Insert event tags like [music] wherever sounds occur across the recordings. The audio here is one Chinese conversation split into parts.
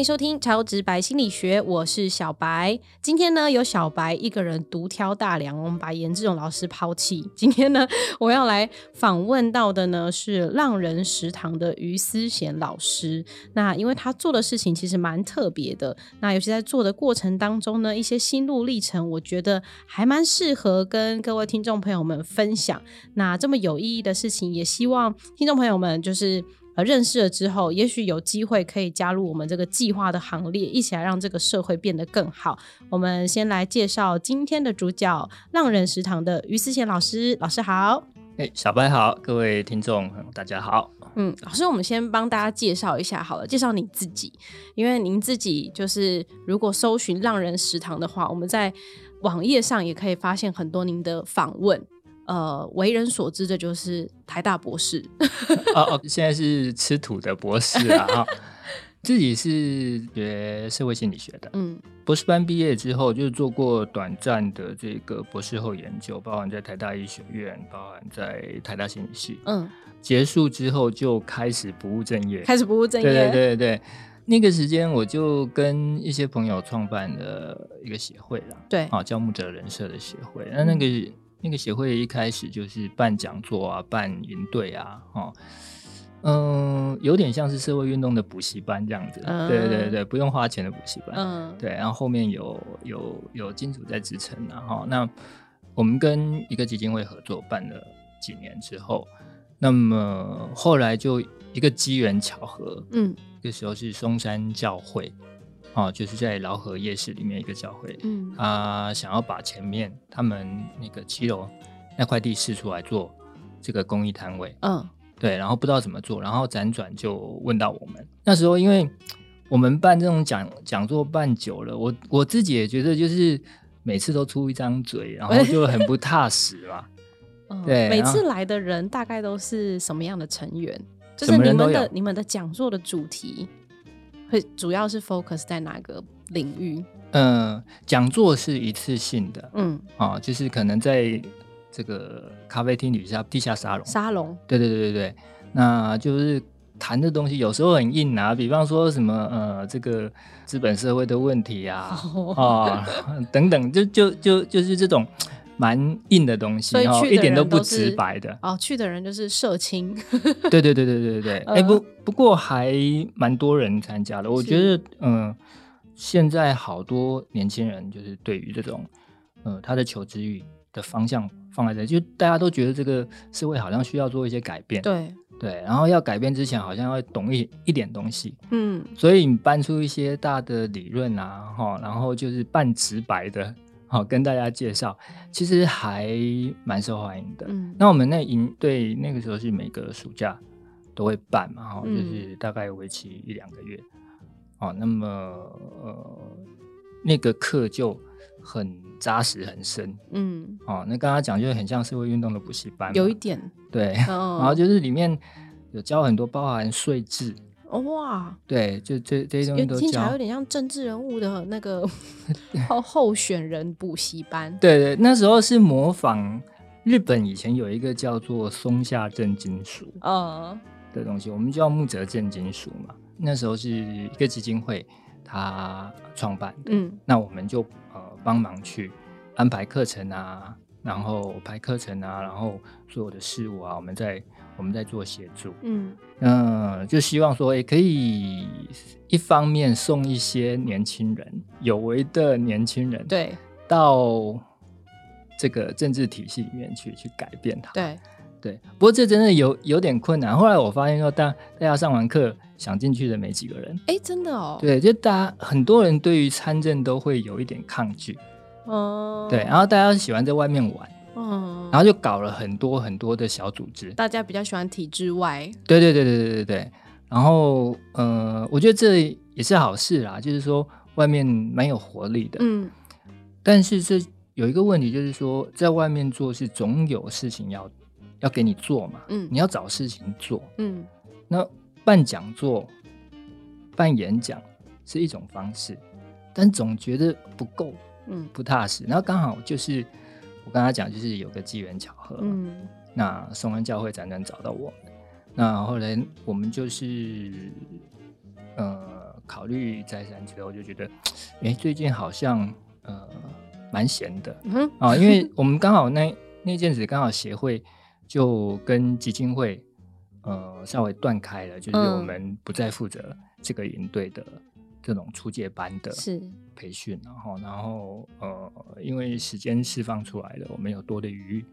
迎收听超直白心理学，我是小白。今天呢，有小白一个人独挑大梁，我们把严志勇老师抛弃。今天呢，我要来访问到的呢是浪人食堂的于思贤老师。那因为他做的事情其实蛮特别的，那尤其在做的过程当中呢，一些心路历程，我觉得还蛮适合跟各位听众朋友们分享。那这么有意义的事情，也希望听众朋友们就是。呃，认识了之后，也许有机会可以加入我们这个计划的行列，一起来让这个社会变得更好。我们先来介绍今天的主角——浪人食堂的于思贤老师。老师好，哎，小白好，各位听众大家好。嗯，老师，我们先帮大家介绍一下好了，介绍你自己，因为您自己就是如果搜寻浪人食堂的话，我们在网页上也可以发现很多您的访问。呃，为人所知的就是台大博士。[laughs] 哦哦，现在是吃土的博士啊。自己是学社会心理学的。嗯，博士班毕业之后，就做过短暂的这个博士后研究，包含在台大医学院，包含在台大心理系。嗯，结束之后就开始不务正业。开始不务正业。对对对对，那个时间我就跟一些朋友创办了一个协会了。对，啊，叫木者人设的协会。那那个。那个协会一开始就是办讲座啊，办营队啊，哦，嗯，有点像是社会运动的补习班这样子，对对对不用花钱的补习班，嗯，对，然后后面有有有金主在支撑，然后那我们跟一个基金会合作办了几年之后，那么后来就一个机缘巧合，嗯，那时候是嵩山教会。哦，就是在劳河夜市里面一个教会，嗯，他想要把前面他们那个七楼那块地试出来做这个公益摊位，嗯，对，然后不知道怎么做，然后辗转就问到我们。那时候因为我们办这种讲讲座办久了，我我自己也觉得就是每次都出一张嘴，然后就很不踏实嘛。[laughs] 对，每次来的人大概都是什么样的成员？就是你们的你们的讲座的主题。会主要是 focus 在哪个领域？嗯，讲座是一次性的，嗯，啊，就是可能在这个咖啡厅底下地下沙龙，沙龙，对对对对对，那就是谈的东西有时候很硬啊，比方说什么呃，这个资本社会的问题啊，啊等等，就就就就是这种。蛮硬的东西，然后一点都不直白的。哦，去的人就是社青。[laughs] 对对对对对对 [laughs] 哎不不过还蛮多人参加的。我觉得嗯，现在好多年轻人就是对于这种呃他的求知欲的方向放在这，就大家都觉得这个社会好像需要做一些改变。对对，然后要改变之前好像要懂一一点东西。嗯，所以你搬出一些大的理论啊，哈，然后就是半直白的。好，跟大家介绍，其实还蛮受欢迎的。嗯，那我们那营队那个时候是每个暑假都会办嘛，哈，就是大概为期一两个月。哦，那么呃，那个课就很扎实很深。嗯，哦，那刚刚讲就很像社会运动的补习班，有一点对。然后就是里面有教很多包含税制。哇，对，就这这些东西都听起来有点像政治人物的 [laughs] 那个 [laughs] 候候选人补习班。对对，那时候是模仿日本以前有一个叫做松下正金属嗯的东西，我们叫木泽正金属嘛。那时候是一个基金会他创办的，嗯，那我们就呃帮忙去安排课程啊，然后排课程啊，然后所有的事务啊，我们在。我们在做协助，嗯嗯，就希望说，也可以一方面送一些年轻人，有为的年轻人，对，到这个政治体系里面去，去改变它。对对，不过这真的有有点困难。后来我发现说，大大家上完课想进去的没几个人。哎，真的哦。对，就大家很多人对于参政都会有一点抗拒。哦。对，然后大家喜欢在外面玩。嗯，然后就搞了很多很多的小组织，大家比较喜欢体制外。对对对对对对对。然后呃，我觉得这也是好事啦，就是说外面蛮有活力的。嗯。但是这有一个问题，就是说在外面做是总有事情要要给你做嘛。嗯。你要找事情做。嗯。那办讲座、办演讲是一种方式，但总觉得不够，嗯，不踏实。然后刚好就是。我跟他讲，就是有个机缘巧合，嗯，那松恩教会辗转找到我们。那后来我们就是呃考虑再三之后，就觉得，[tsk] 哎，最近好像呃蛮闲的。啊，因为我们刚好那那阵子刚好协会就跟基金会呃稍微断开了，就是我们不再负责这个营队的这种初阶班的培训，然后然后呃因为时间释放出来了，我们有多的余裕，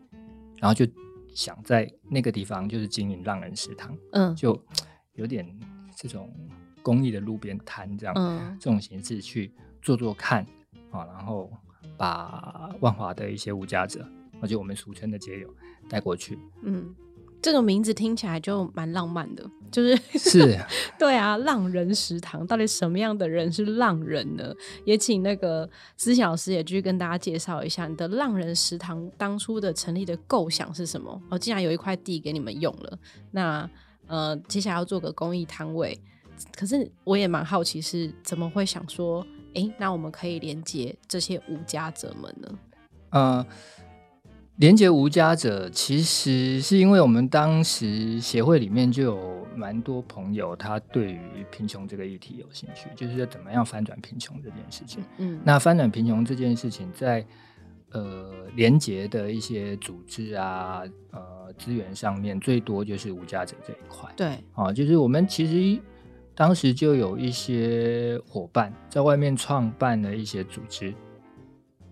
然后就。想在那个地方就是经营浪人食堂，嗯，就有点这种公益的路边摊这样，嗯，这种形式去做做看啊，然后把万华的一些无家者，而且我们俗称的街友带过去，嗯。这个名字听起来就蛮浪漫的，就是是，[laughs] 对啊，浪人食堂到底什么样的人是浪人呢？也请那个思小师也继续跟大家介绍一下你的浪人食堂当初的成立的构想是什么？哦，既然有一块地给你们用了，那呃，接下来要做个公益摊位，可是我也蛮好奇是怎么会想说，哎，那我们可以连接这些无家者们呢？呃。连接无家者，其实是因为我们当时协会里面就有蛮多朋友，他对于贫穷这个议题有兴趣，就是怎么样翻转贫穷这件事情。嗯，那翻转贫穷这件事情，在呃连接的一些组织啊，呃资源上面，最多就是无家者这一块。对，啊，就是我们其实当时就有一些伙伴在外面创办了一些组织。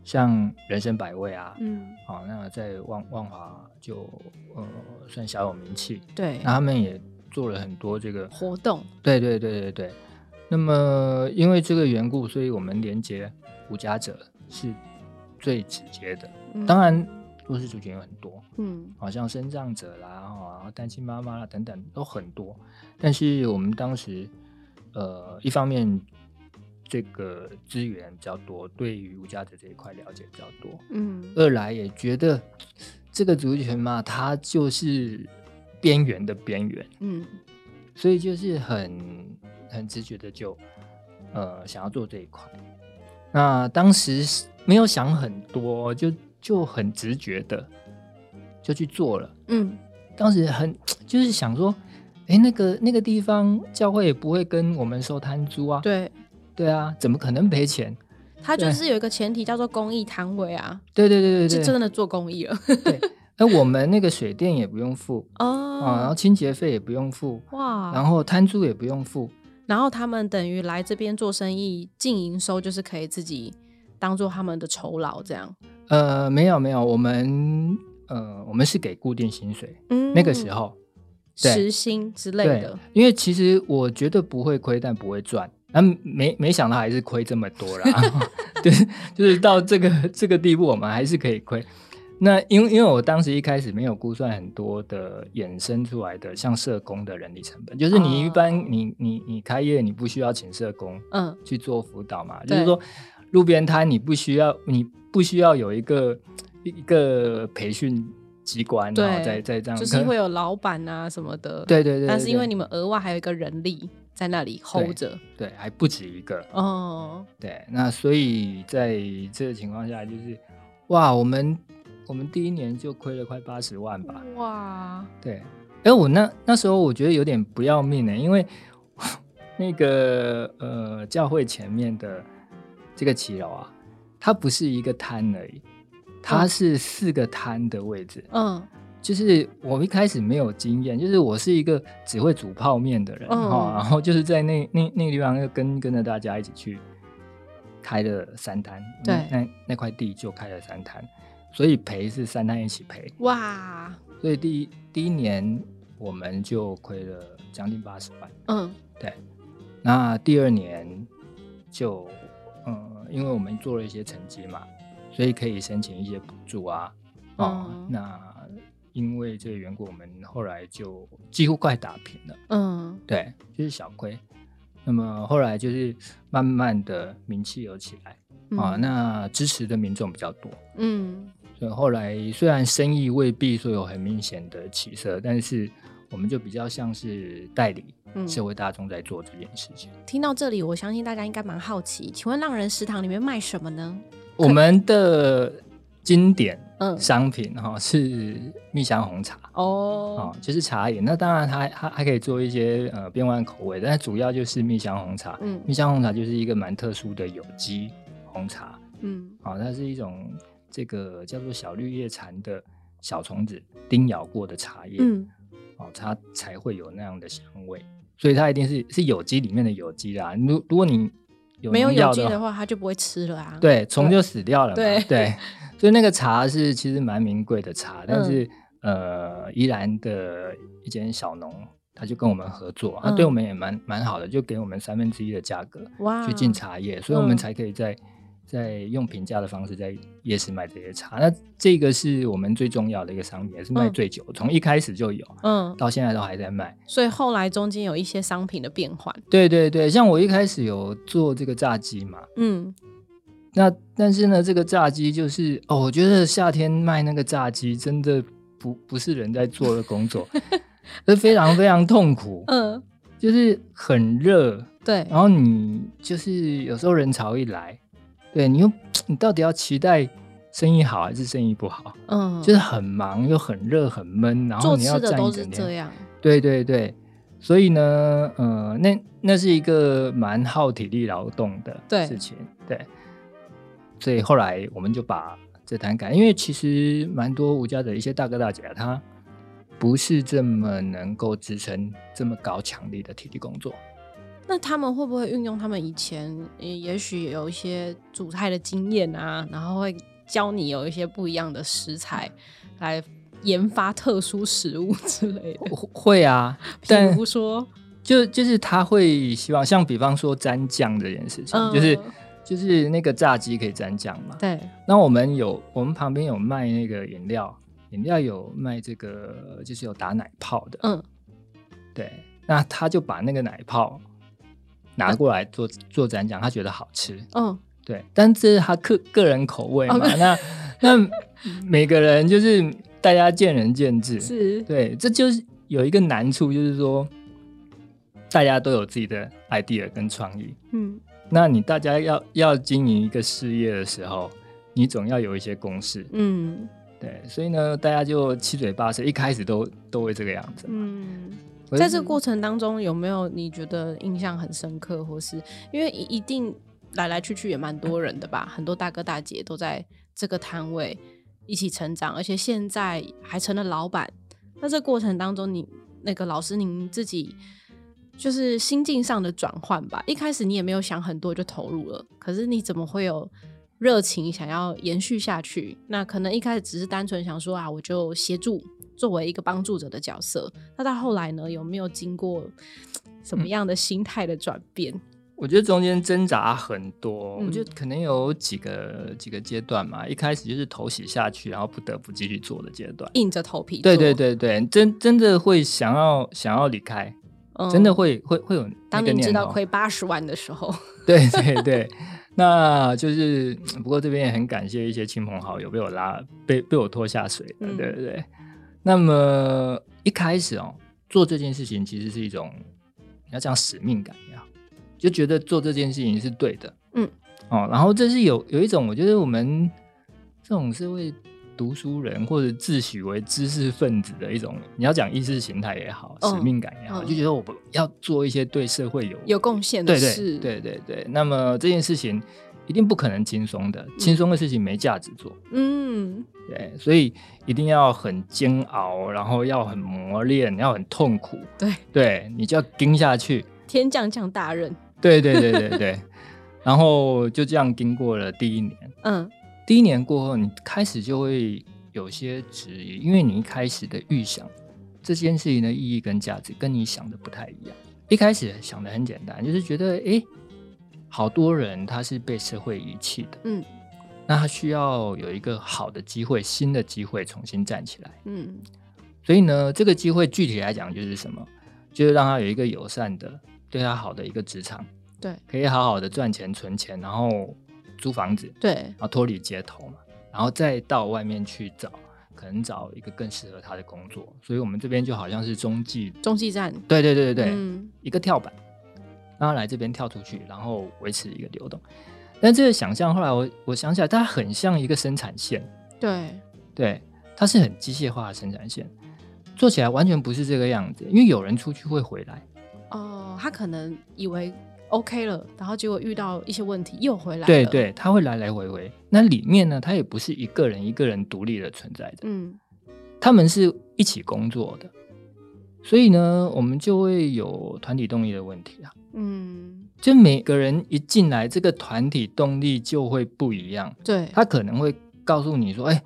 像人生百味啊，嗯，好，那在万万华就呃算小有名气，对，那他们也做了很多这个活动，对对对对对。那么因为这个缘故，所以我们连接无家者是最直接的。当然弱势族群有很多，嗯，好像生障者啦，哈，单亲妈妈啦等等都很多。但是我们当时呃一方面。这个资源比较多，对于无家者这一块了解比较多。嗯，二来也觉得这个族群嘛，它就是边缘的边缘。嗯，所以就是很很直觉的就呃想要做这一块。那当时没有想很多，就就很直觉的就去做了。嗯，当时很就是想说，哎，那个那个地方教会也不会跟我们收摊租啊。对。对啊，怎么可能赔钱？他就是有一个前提叫做公益摊位啊。对对对对对，是真的做公益了。对，那我们那个水电也不用付哦，啊，然后清洁费也不用付哇，然后摊租也不用付，然后他们等于来这边做生意，净营收就是可以自己当做他们的酬劳这样。呃，没有没有，我们呃，我们是给固定薪水，嗯，那个时候时薪之类的。因为其实我觉得不会亏，但不会赚。那没没想到还是亏这么多啦，[laughs] 对，[laughs] 就是到这个这个地步，我们还是可以亏。那因为因为我当时一开始没有估算很多的衍生出来的像社工的人力成本，就是你一般你你你开业你不需要请社工嗯去做辅导嘛，就是说路边摊你不需要你不需要有一个一个培训机关，然后再再这样，就是会有老板啊什么的，对对对，但是因为你们额外还有一个人力。在那里 hold 着，对，还不止一个哦。对，那所以在这个情况下，就是哇，我们我们第一年就亏了快八十万吧。哇，对。哎，我那那时候我觉得有点不要命呢，因为 [laughs] 那个呃教会前面的这个骑楼啊，它不是一个摊而已，它是四个摊的位置。嗯。就是我一开始没有经验，就是我是一个只会煮泡面的人哈，然后就是在那那那个地方又跟跟着大家一起去开了三摊，对，那那块地就开了三摊，所以赔是三摊一起赔，哇！所以第一第一年我们就亏了将近八十万，嗯，对。那第二年就嗯，因为我们做了一些成绩嘛，所以可以申请一些补助啊，哦，那。因为这个缘故，我们后来就几乎快打平了。嗯，对，就是小亏。那么后来就是慢慢的名气有起来啊，那支持的民众比较多。嗯，所以后来虽然生意未必说有很明显的起色，但是我们就比较像是代理社会大众在做这件事情。听到这里，我相信大家应该蛮好奇，请问浪人食堂里面卖什么呢？我们的。经典商品哈是蜜香红茶哦，哦，就是茶饮。那当然它它还可以做一些呃变换口味，但主要就是蜜香红茶。嗯，蜜香红茶就是一个蛮特殊的有机红茶。嗯，好，它是一种这个叫做小绿叶蝉的小虫子叮咬过的茶叶。嗯，哦，它才会有那样的香味，所以它一定是是有机里面的有机啦。如如果你没有有机的话，它就不会吃了啊。对，虫就死掉了。对对。[laughs] 所以那个茶是其实蛮名贵的茶，但是呃，宜兰的一间小农，他就跟我们合作，他对我们也蛮蛮好的，就给我们三分之一的价格去进茶叶，所以我们才可以在在用平价的方式在夜市卖这些茶。那这个是我们最重要的一个商品，也是卖最久，从一开始就有，嗯，到现在都还在卖。所以后来中间有一些商品的变换。对对对，像我一开始有做这个炸鸡嘛，嗯。那但是呢，这个炸鸡就是哦，我觉得夏天卖那个炸鸡真的不不是人在做的工作，[laughs] 是非常非常痛苦。嗯，就是很热，对。然后你就是有时候人潮一来，对你又你到底要期待生意好还是生意不好？嗯，就是很忙又很热很闷，然后你要站一整天。对对对，所以呢，呃，那那是一个蛮耗体力劳动的事情，对。所以后来我们就把这摊改，因为其实蛮多吴家的一些大哥大姐，他不是这么能够支撑这么高强力的体力工作。那他们会不会运用他们以前也许有一些煮菜的经验啊，然后会教你有一些不一样的食材来研发特殊食物之类的？会啊，[laughs] 比如说，就就是他会希望，像比方说蘸酱这件事情，就是。就是那个炸鸡可以蘸酱嘛？对。那我们有，我们旁边有卖那个饮料，饮料有卖这个，就是有打奶泡的。嗯。对。那他就把那个奶泡拿过来做做展讲，他觉得好吃。嗯。对。但这是他个个人口味嘛？那 [laughs] 那每个人就是大家见仁见智。是。对，这就是有一个难处，就是说大家都有自己的 idea 跟创意。嗯。那你大家要要经营一个事业的时候，你总要有一些公式，嗯，对，所以呢，大家就七嘴八舌，一开始都都会这个样子，嗯，在这个过程当中，有没有你觉得印象很深刻，或是因为一定来来去去也蛮多人的吧，[laughs] 很多大哥大姐都在这个摊位一起成长，而且现在还成了老板，那这过程当中，你那个老师您自己。就是心境上的转换吧。一开始你也没有想很多就投入了，可是你怎么会有热情想要延续下去？那可能一开始只是单纯想说啊，我就协助作为一个帮助者的角色。那到后来呢，有没有经过什么样的心态的转变？我觉得中间挣扎很多，我觉得可能有几个几个阶段嘛。一开始就是头洗下去，然后不得不继续做的阶段，硬着头皮。对对对对，真真的会想要想要离开。真的会会会有，当你知道亏八十万的时候，[laughs] 对对对，那就是不过这边也很感谢一些亲朋好友被我拉被被我拖下水的，对对对。那么一开始哦，做这件事情其实是一种你要讲使命感也好，就觉得做这件事情是对的，嗯哦，然后这是有有一种我觉得我们这种社会。读书人或者自诩为知识分子的一种，你要讲意识形态也好，使命感也好，就觉得我不要做一些对社会有有贡献的事。对对对，那么这件事情一定不可能轻松的，轻松的事情没价值做。嗯，对，所以一定要很煎熬，然后要很磨练，要很痛苦。对对，你就要盯下去。天降降大任。对对对对对，然后就这样经过了第一年。嗯。第一年过后，你开始就会有些质疑，因为你一开始的预想这件事情的意义跟价值跟你想的不太一样。一开始想的很简单，就是觉得，哎，好多人他是被社会遗弃的，嗯，那他需要有一个好的机会，新的机会重新站起来，嗯，所以呢，这个机会具体来讲就是什么？就是让他有一个友善的、对他好的一个职场，对，可以好好的赚钱存钱，然后。租房子，对，然后脱离街头嘛，然后再到外面去找，可能找一个更适合他的工作。所以，我们这边就好像是中继。中继站，对对对对对，一个跳板，让他来这边跳出去，然后维持一个流动。但这个想象后来我我想起来，它很像一个生产线，对对，它是很机械化的生产线，做起来完全不是这个样子。因为有人出去会回来，哦，他可能以为 OK 了，然后结果遇到一些问题又回来。对对，他会来来回回。那里面呢，他也不是一个人一个人独立的存在的，嗯，他们是一起工作的。所以呢，我们就会有团体动力的问题啊。嗯，就每个人一进来，这个团体动力就会不一样。对，他可能会告诉你说：“哎，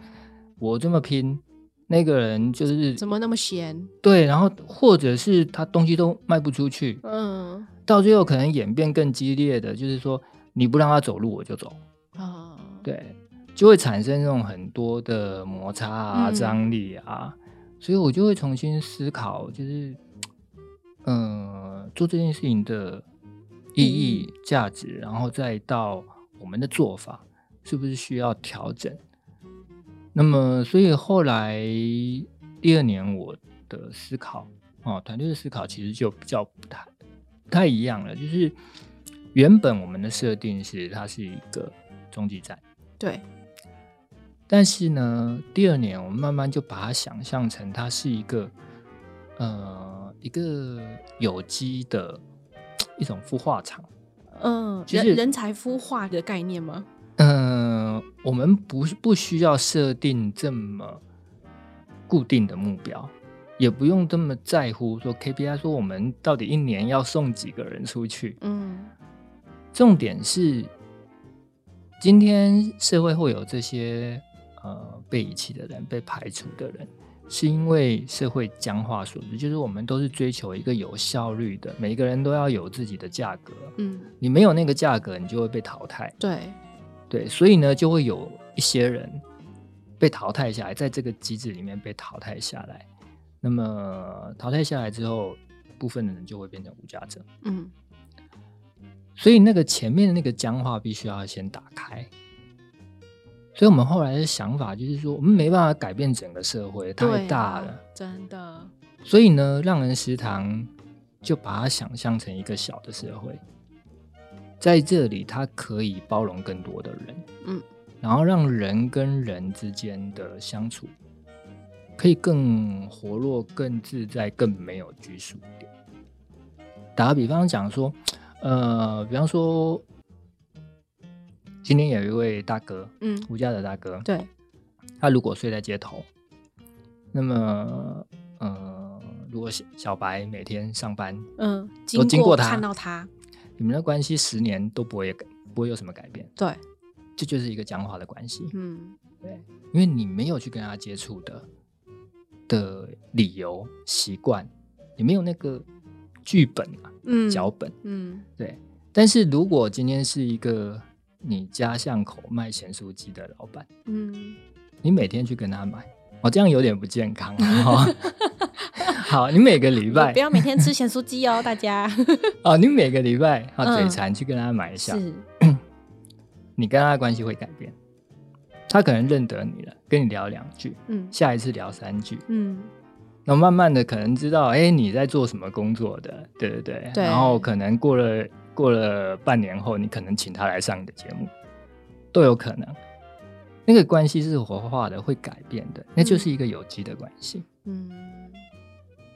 我这么拼，那个人就是怎么那么闲？”对，然后或者是他东西都卖不出去。嗯，到最后可能演变更激烈的就是说，你不让他走路，我就走。啊，对，就会产生这种很多的摩擦啊、张力啊。所以我就会重新思考，就是，呃，做这件事情的意义、价值，然后再到我们的做法是不是需要调整。那么，所以后来第二年我的思考，哦，团队的思考其实就比较不太不太一样了。就是原本我们的设定是它是一个终极站，对。但是呢，第二年我们慢慢就把它想象成它是一个，呃，一个有机的一种孵化厂。嗯，人人才孵化的概念吗？嗯，我们不不需要设定这么固定的目标，也不用这么在乎说 KPI，说我们到底一年要送几个人出去。嗯，重点是今天社会会有这些。呃，被遗弃的人、被排除的人，是因为社会僵化所致。就是我们都是追求一个有效率的，每个人都要有自己的价格。嗯，你没有那个价格，你就会被淘汰。对，对，所以呢，就会有一些人被淘汰下来，在这个机制里面被淘汰下来。那么淘汰下来之后，部分的人就会变成无价者。嗯，所以那个前面的那个僵化必须要先打开。所以，我们后来的想法就是说，我们没办法改变整个社会，太大了，真的。所以呢，让人食堂就把它想象成一个小的社会，在这里，它可以包容更多的人，嗯，然后让人跟人之间的相处可以更活络、更自在、更没有拘束点。打个比方讲说，呃，比方说。今天有一位大哥，嗯，吴家的大哥，对，他如果睡在街头，那么，呃，如果小白每天上班，嗯，都经过他看到他，你们的关系十年都不会改，不会有什么改变，对，这就是一个僵化的关系，嗯，对，因为你没有去跟他接触的的理由、习惯，你没有那个剧本啊，嗯，脚本，嗯，对，但是如果今天是一个你家巷口卖咸酥鸡的老板，嗯，你每天去跟他买，哦，这样有点不健康啊。[laughs] 好，你每个礼拜不要每天吃咸酥鸡哦，大家。哦，你每个礼拜啊嘴馋去跟他买一下，[clears throat] 你跟他的关系会改变。他可能认得你了，跟你聊两句，嗯，下一次聊三句，嗯，那慢慢的可能知道，哎，你在做什么工作的，对对对，然后可能过了。过了半年后，你可能请他来上你的节目，都有可能。那个关系是活化的，会改变的，那就是一个有机的关系。嗯，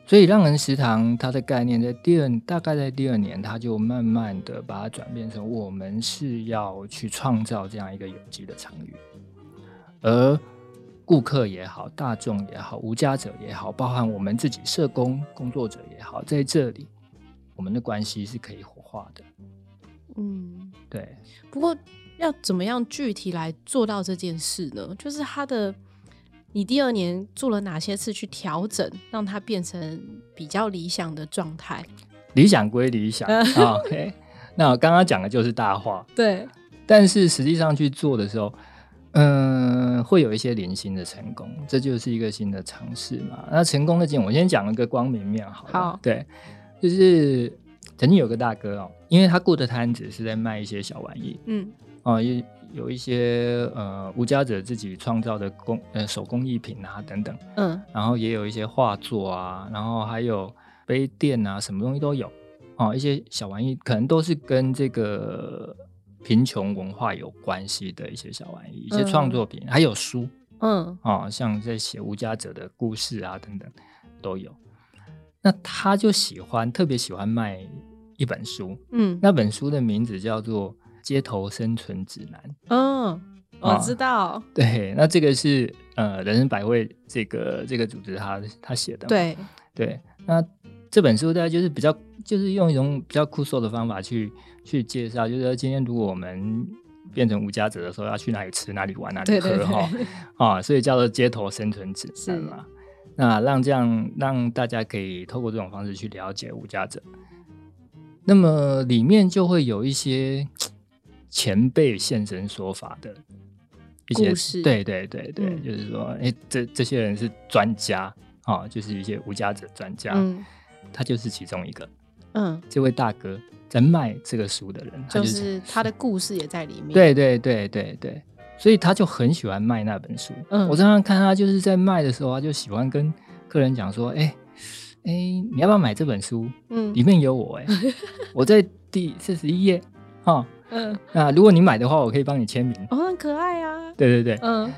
所以让人食堂它的概念在第二，大概在第二年，它就慢慢的把它转变成我们是要去创造这样一个有机的场域，而顾客也好，大众也好，无家者也好，包含我们自己社工工作者也好，在这里，我们的关系是可以活化的。嗯，对。不过要怎么样具体来做到这件事呢？就是他的，你第二年做了哪些次去调整，让它变成比较理想的状态？理想归理想，OK。那我刚刚讲的就是大话，[laughs] 对。但是实际上去做的时候，嗯，会有一些零星的成功，这就是一个新的尝试嘛。那成功的经验，我先讲一个光明面，好。好，对，就是曾经有个大哥哦。因为他雇的摊子是在卖一些小玩意，嗯，哦，有有一些呃无家者自己创造的工呃手工艺品啊等等，嗯，然后也有一些画作啊，然后还有杯垫啊，什么东西都有，哦，一些小玩意可能都是跟这个贫穷文化有关系的一些小玩意，一些创作品，还有书，嗯，哦，像在写无家者的故事啊等等都有。那他就喜欢，特别喜欢卖一本书，嗯，那本书的名字叫做《街头生存指南》。嗯，我知道。对，那这个是呃人生百味这个这个组织他他写的。对对，那这本书大家就是比较就是用一种比较酷瘦的方法去去介绍，就是说今天如果我们变成无家者的时候，要去哪里吃、哪里玩、哪里喝哈啊，所以叫做街头生存指南嘛。那让这样让大家可以透过这种方式去了解无家者，那么里面就会有一些 [tsk] 前辈现身说法的一些故事，对对对对，就是说，哎，这这些人是专家啊，就是一些无家者专家，他就是其中一个，嗯，这位大哥在卖这个书的人，就是他的故事也在里面，对对对对对。所以他就很喜欢卖那本书。嗯，我常常看他就是在卖的时候，他就喜欢跟客人讲说：“哎，哎，你要不要买这本书？嗯，里面有我，哎，[laughs] 我在第四十一页，哈，嗯，那如果你买的话，我可以帮你签名。哦，很可爱啊。对对对，嗯，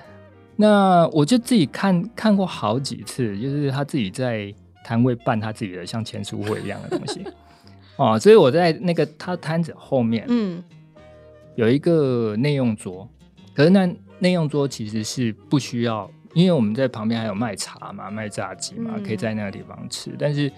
那我就自己看看过好几次，就是他自己在摊位办他自己的像签书会一样的东西。[laughs] 哦，所以我在那个他摊子后面，嗯，有一个内用桌。可是那内用桌其实是不需要，因为我们在旁边还有卖茶嘛、卖炸鸡嘛，可以在那个地方吃。但是，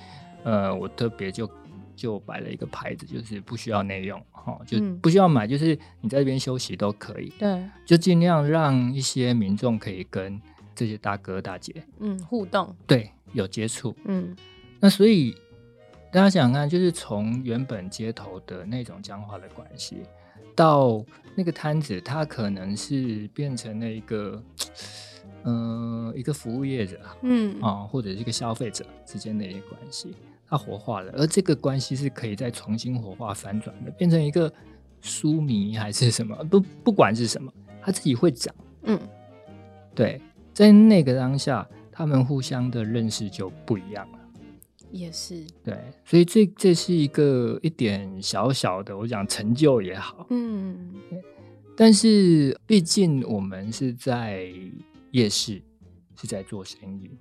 呃，我特别就就摆了一个牌子，就是不需要内用，哈，就不需要买，就是你在这边休息都可以。对，就尽量让一些民众可以跟这些大哥大姐嗯互动，对，有接触。嗯，那所以大家想想看，就是从原本街头的那种僵化的关系。到那个摊子，它可能是变成了一个，嗯，一个服务业者，嗯。啊，或者一个消费者之间的一个关系，它活化了，而这个关系是可以再重新活化、反转的，变成一个书迷还是什么，不不管是什么，他自己会长，嗯，对，在那个当下，他们互相的认识就不一样了。也是。对，所以这这是一个一点小小的，我讲成就也好，嗯，但是毕竟我们是在夜市，是在做生意，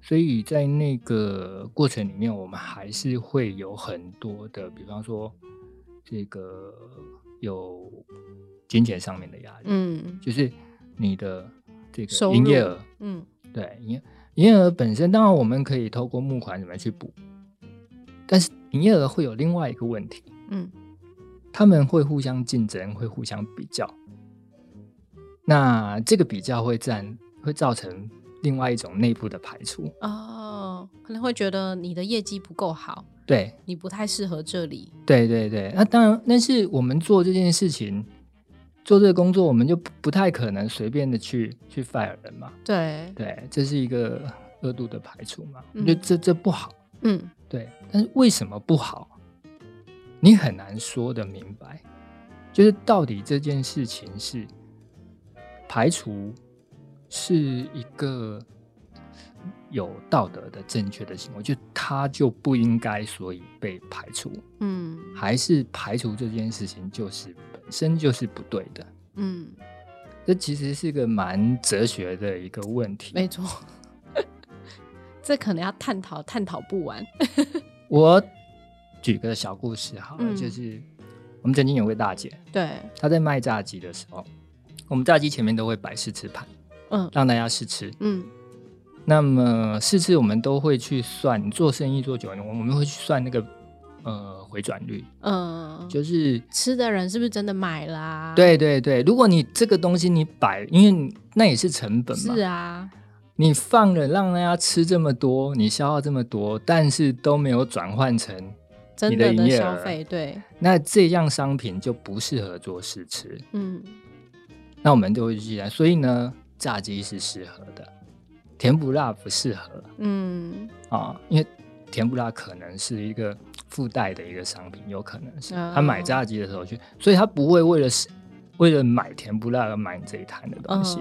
所以在那个过程里面，我们还是会有很多的，比方说这个有金钱上面的压力，嗯，就是你的这个营业额，嗯，对，营业。营业额本身，当然我们可以透过募款怎么去补，但是营业额会有另外一个问题，嗯，他们会互相竞争，会互相比较，那这个比较会占，会造成另外一种内部的排除哦，可能会觉得你的业绩不够好，对你不太适合这里，对对对，那当然，但是我们做这件事情。做这个工作，我们就不太可能随便的去去 fire 人嘛。对对，这是一个额度的排除嘛。我觉得这这不好。嗯，对。但是为什么不好？你很难说的明白。就是到底这件事情是排除是一个有道德的正确的行为，就他就不应该所以被排除。嗯，还是排除这件事情就是。本身就是不对的，嗯，这其实是一个蛮哲学的一个问题。没错，[laughs] 这可能要探讨探讨不完。[laughs] [laughs] 我举个小故事哈，就是我们曾经有位大姐，对，她在卖炸鸡的时候，我们炸鸡前面都会摆试吃盘，嗯，让大家试吃，嗯，那么试吃我们都会去算，做生意做久了，我们会去算那个。呃，回转率，嗯，就是吃的人是不是真的买啦？对对对，如果你这个东西你摆，因为那也是成本嘛，是啊，你放了让大家吃这么多，你消耗这么多，但是都没有转换成真的的消费，对，那这样商品就不适合做试吃，嗯，那我们就会记得，所以呢，炸鸡是适合的，甜不辣不适合，嗯，啊，因为甜不辣可能是一个。附带的一个商品，有可能是他买炸鸡的时候去，所以他不会为了是为了买甜不辣而买你这一摊的东西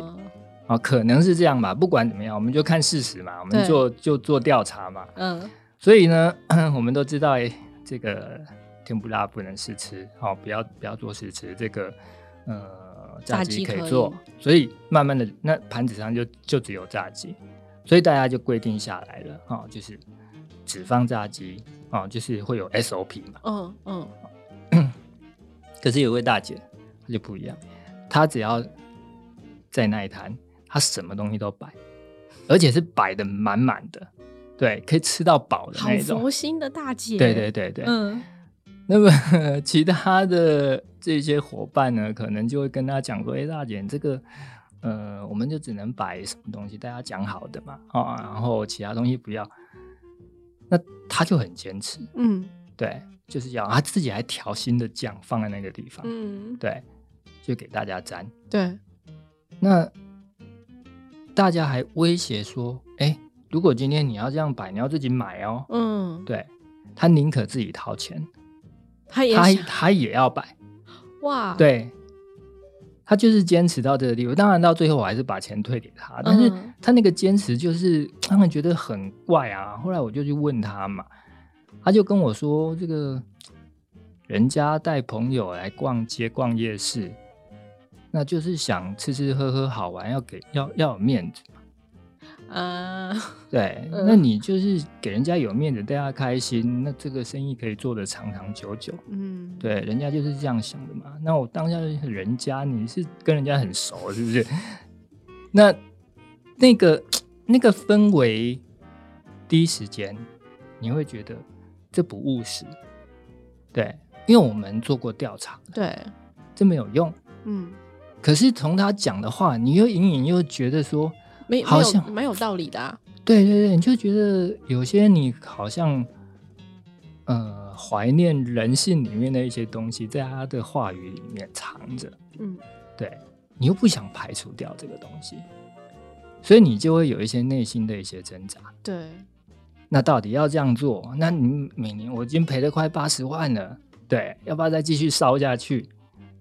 啊，可能是这样吧。不管怎么样，我们就看事实嘛，我们做就做调查嘛。嗯，所以呢，[coughs] 我们都知道这个甜不辣不能试吃，好，不要不要做试吃。这个呃，炸鸡可以做，所以慢慢的那盘子上就就只有炸鸡，所以大家就规定下来了啊、就是只放炸鸡啊、就是会有 SOP 嘛。嗯嗯可是有位大姐她就不一样，她只要在那一摊，她什么东西都摆，而且是摆的满满的，对，可以吃到饱的那一种佛。心的大姐，对对对对，嗯那么 [laughs] 其他的这些伙伴呢，可能就会跟他讲说：“哎、大姐，这个呃，我们就只能摆什么东西，大家讲好的嘛，啊、然后其他东西不要。”那他就很坚持，嗯对，就是要他自己还调新的酱放在那个地方，嗯，对，就给大家沾。对，那大家还威胁说：“哎、如果今天你要这样摆，你要自己买哦。嗯，对他宁可自己掏钱，他也他他也要摆。哇，，对，他就是坚持到这个地步。当然到最后我还是把钱退给他，但是嗯他那个坚持就是 [tsk] 让人觉得很怪啊。后来我就去问他嘛，他就跟我说，这个人家带朋友来逛街、逛夜市，那就是想吃吃喝喝好玩，要给要要有面子。呃，对，[laughs] 嗯那你就是给人家有面子，大家开心，那这个生意可以做得长长久久。嗯，对，人家就是这样想的嘛。那我当下人家，你是跟人家很熟，是不是？[laughs] 那那个 [tsk] 那个氛围，第一时间你会觉得这不务实。对，因为我们做过调查，对，这没有用。嗯，可是从他讲的话，你又隐隐又觉得说，没好像蛮有道理的啊，对对对，你就觉得有些你好像，呃，怀念人性里面的一些东西，在他的话语里面藏着。嗯对你又不想排除掉这个东西，所以你就会有一些内心的一些挣扎。对，那到底要这样做？那你每年我已经赔了快八十万了，对，要不要再继续烧下去？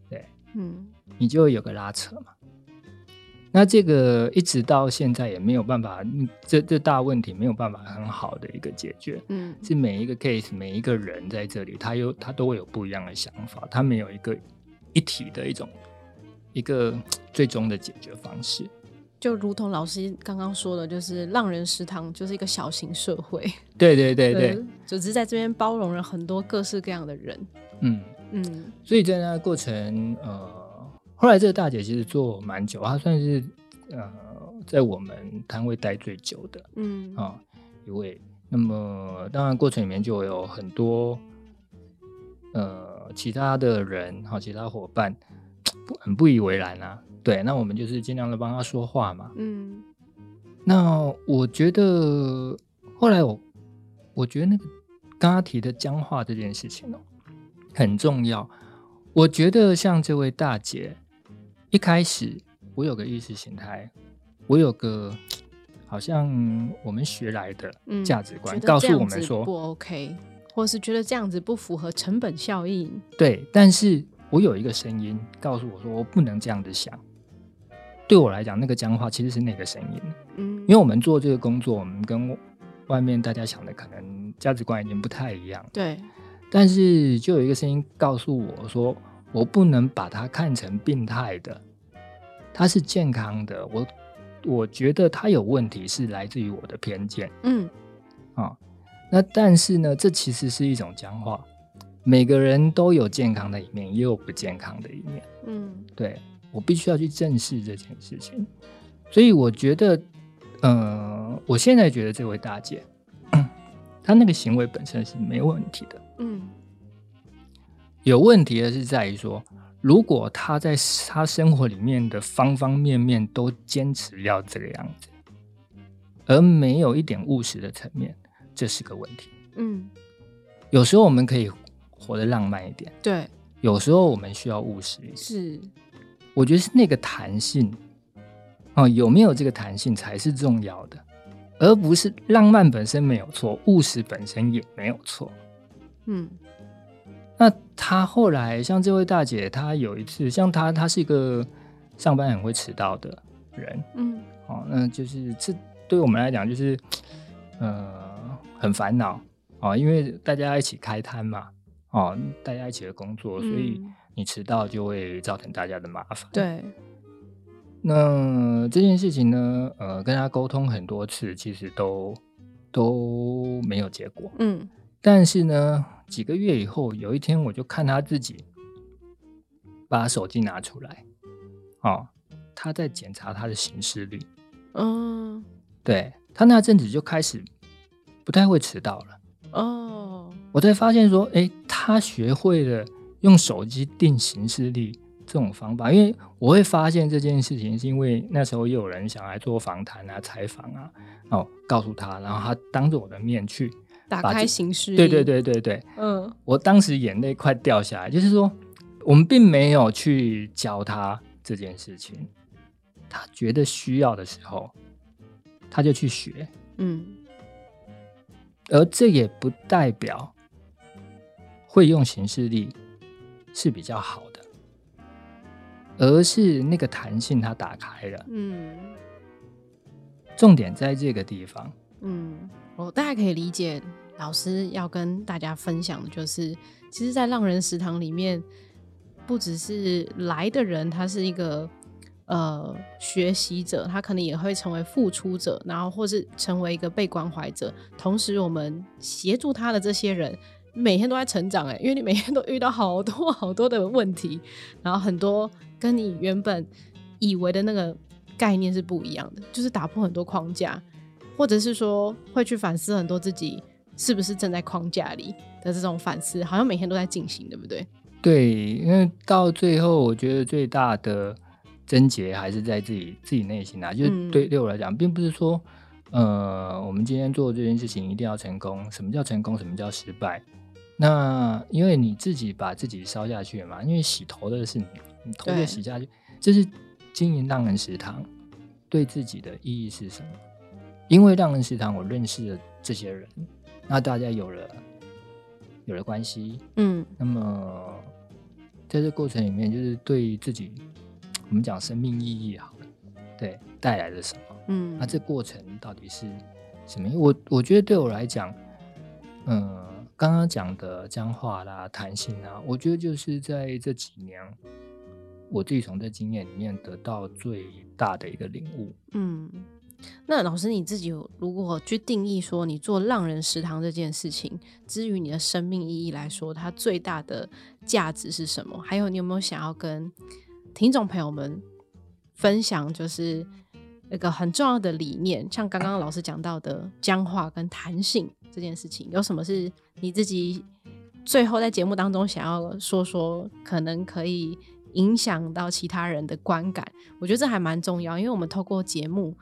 对嗯你就会有个拉扯嘛。那这个一直到现在也没有办法，嗯这这大问题没有办法很好的一个解决。嗯是每一个 case，每一个人在这里，他有他都会有不一样的想法，他没有一个一体的一种一个最终的解决方式。就如同老师刚刚说的，就是浪人食堂就是一个小型社会，对对对对，呃，[laughs] 就只是在这边包容了很多各式各样的人，嗯，嗯所以在那个过程，呃，后来这个大姐其实做蛮久，她算是呃在我们摊位待最久的嗯啊、一位。那么当然过程里面就有很多呃其他的人哈、其他伙伴不很不以为然啊。对，那我们就是尽量的帮他说话嘛。嗯那我觉得后来我我觉得那个刚刚提的僵化这件事情哦，很重要。我觉得像这位大姐，一开始我有个意识形态，我有个好像我们学来的嗯，价值观，告诉我们说，不 OK，或是觉得这样子不符合成本效应，对，但是我有一个声音告诉我说，我不能这样子想。对我来讲，那个僵化其实是那个声音，嗯，因为我们做这个工作，我们跟外面大家想的可能价值观已经不太一样，对，但是就有一个声音告诉我说，我不能把它看成病态的，它是健康的。我我觉得它有问题是来自于我的偏见嗯啊。那但是呢，这其实是一种僵化，每个人都有健康的一面，也有不健康的一面。嗯对我必须要去正视这件事情。所以我觉得，呃，我现在觉得这位大姐，[coughs] 她那个行为本身是没有问题的。嗯有问题的是在于说，如果他在他生活里面的方方面面都坚持要这个样子，而没有一点务实的层面，这是个问题。嗯，有时候我们可以活得浪漫一点，对，有时候我们需要务实一点。是，我觉得是那个弹性哦，有没有这个弹性才是重要的，而不是浪漫本身没有错，务实本身也没有错。嗯那他后来像这位大姐，她有一次，像她，她是一个上班很会迟到的人嗯哦，那就是这对我们来讲就是呃很烦恼哦，因为大家一起开摊嘛，哦，大家一起的工作，所以嗯你迟到就会造成大家的麻烦。对。那这件事情呢，呃，跟他沟通很多次，其实都都没有结果。嗯。但是呢，几个月以后，有一天我就看他自己把手机拿出来，哦，他在检查他的行事历。嗯。对他那阵子就开始不太会迟到了。哦。我才发现说，哎，他学会了用手机定行事历。这种方法，因为我会发现这件事情，是因为那时候又有人想来做访谈啊、采访啊，哦，告诉他，然后他当着我的面去打开形式，对对对对对，嗯，我当时眼泪快掉下来，就是说，我们并没有去教他这件事情，他觉得需要的时候，他就去学，嗯，而这也不代表会用形式力是比较好的。而是那个弹性它打开了，嗯，重点在这个地方，嗯，我大概可以理解老师要跟大家分享的就是，其实，在浪人食堂里面，不只是来的人，他是一个呃学习者，他可能也会成为付出者，然后或是成为一个被关怀者，同时我们协助他的这些人。每天都在成长哎，因为你每天都遇到好多好多的问题，然后很多跟你原本以为的那个概念是不一样的，就是打破很多框架，或者是说会去反思很多自己是不是正在框架里的这种反思，好像每天都在进行，对不对？对，因为到最后，我觉得最大的症结还是在自己自己内心啊，就是对对我来讲，并不是说呃，我们今天做这件事情一定要成功，什么叫成功，什么叫失败？那因为你自己把自己烧下去嘛，因为洗头的是你，你头也洗下去，这是经营浪人食堂对自己的意义是什么？因为浪人食堂我认识了这些人，那大家有了有了关系，嗯，那么在这过程里面，就是对自己我们讲生命意义好了，对带来了什么？嗯，那这过程到底是什么？我我觉得对我来讲，嗯。刚刚讲的僵化啦、弹性啊，我觉得就是在这几年，我自己从这经验里面得到最大的一个领悟。嗯，那老师你自己如果去定义说，你做浪人食堂这件事情，至于你的生命意义来说，它最大的价值是什么？还有，你有没有想要跟听众朋友们分享，就是那个很重要的理念，像刚刚老师讲到的僵化跟弹性。这件事情有什么是你自己最后在节目当中想要说说，可能可以影响到其他人的观感？我觉得这还蛮重要，因为我们透过节目，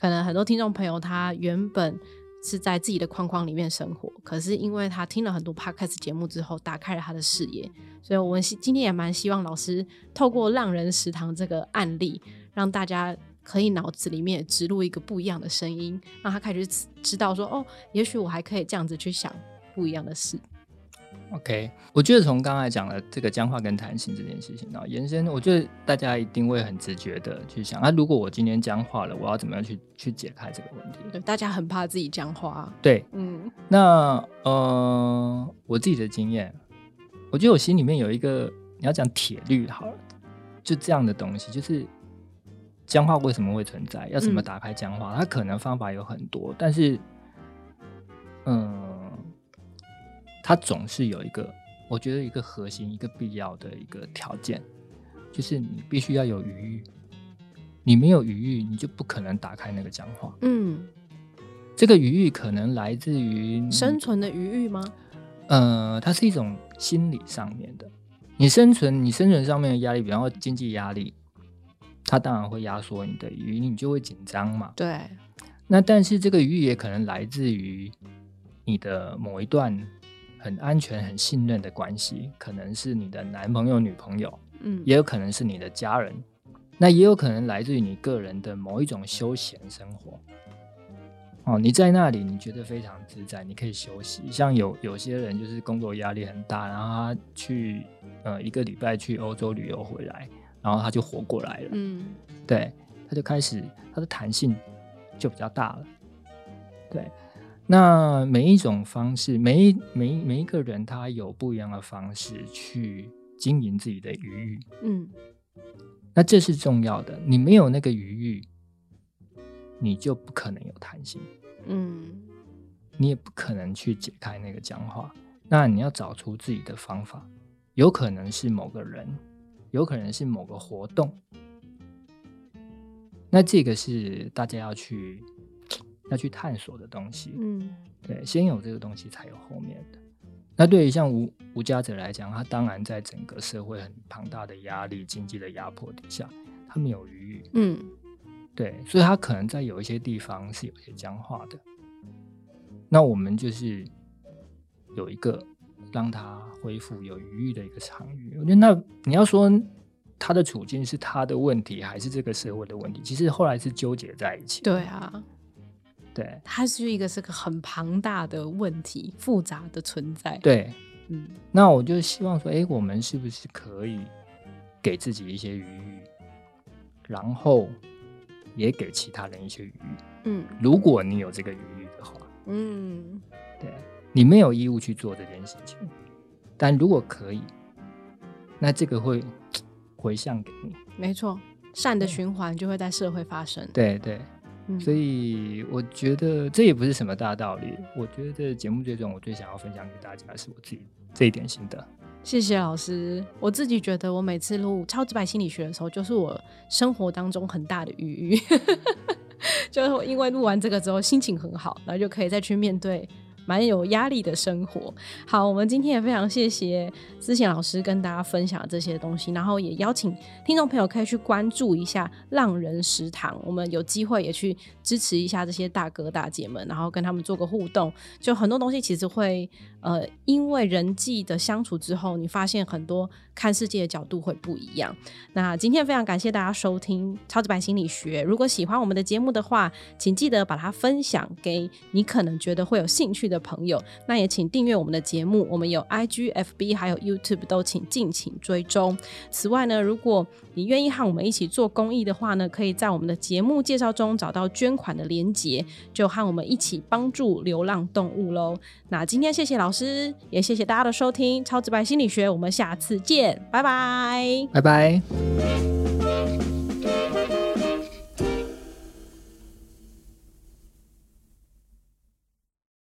可能很多听众朋友他原本是在自己的框框里面生活，可是因为他听了很多 podcast 节目之后，打开了他的视野，所以我们今天也蛮希望老师透过浪人食堂这个案例，让大家。可以脑子里面植入一个不一样的声音，让他开始知道说：“哦，也许我还可以这样子去想不一样的事。” OK，我觉得从刚才讲的这个僵化跟弹性这件事情啊，延伸，我觉得大家一定会很直觉的去想：那如果我今天僵化了，我要怎么样去去解开这个问题？对，大家很怕自己僵化。对，嗯，那呃，我自己的经验，我觉得我心里面有一个，你要讲铁律好了，就这样的东西，就是。僵化为什么会存在？要怎么打开僵化？它可能方法有很多，但是，嗯，它总是有一个，我觉得一个核心、一个必要的一个条件，就是你必须要有余裕。你没有余裕，你就不可能打开那个讲话。嗯，这个余裕可能来自于生存的余裕吗？呃，它是一种心理上面的。你生存，你生存上面的压力，比方说经济压力。它当然会压缩你的余，你就会紧张嘛。对。那但是这个余也可能来自于你的某一段很安全、很信任的关系，可能是你的男朋友、女朋友，嗯，也有可能是你的家人，那也有可能来自于你个人的某一种休闲生活。哦，你在那里你觉得非常自在，你可以休息。像有有些人就是工作压力很大，然后他去呃一个礼拜去欧洲旅游回来。然后他就活过来了，嗯，对，他就开始他的弹性就比较大了，对。那每一种方式，每一每每一个人他有不一样的方式去经营自己的余裕。嗯，那这是重要的。你没有那个余裕，你就不可能有弹性。嗯，你也不可能去解开那个僵化。那你要找出自己的方法，有可能是某个人，有可能是某个活动。那这个是大家要去要去探索的东西。嗯，对，先有这个东西，才有后面的。那对于像无无家者来讲，他当然在整个社会很庞大的压力、经济的压迫底下，他没有余裕。嗯，对，所以他可能在有一些地方是有些僵化的。那我们就是有一个让他恢复有余裕的一个场域。我觉得，那你要说他的处境是他的问题，还是这个社会的问题？其实后来是纠结在一起。对啊。对，它是一个是个很庞大的问题，复杂的存在。对，嗯，那我就希望说，哎，我们是不是可以给自己一些余裕，然后也给其他人一些余裕？嗯，如果你有这个余裕的话，嗯，对，你没有义务去做这件事情，但如果可以，那这个会回向给你。没错，善的循环就会在社会发生。对对。所以我觉得这也不是什么大道理。我觉得节目最终我最想要分享给大家的是我自己这一点心得。谢谢老师。我自己觉得我每次录超直白心理学的时候，就是我生活当中很大的余裕，[laughs] 就是因为录完这个之后心情很好，然后就可以再去面对。蛮有压力的生活。好，我们今天也非常谢谢思贤老师跟大家分享这些东西，然后也邀请听众朋友可以去关注一下浪人食堂，我们有机会也去支持一下这些大哥大姐们，然后跟他们做个互动。就很多东西其实会呃，因为人际的相处之后，你发现很多看世界的角度会不一样。那今天非常感谢大家收听超级白心理学。如果喜欢我们的节目的话，请记得把它分享给你可能觉得会有兴趣的。朋友，那也请订阅我们的节目，我们有 IG、FB 还有 YouTube 都请敬请追踪。此外呢，如果你愿意和我们一起做公益的话呢，可以在我们的节目介绍中找到捐款的连结，就和我们一起帮助流浪动物喽。那今天谢谢老师，也谢谢大家的收听，超直白心理学，我们下次见拜拜。拜拜。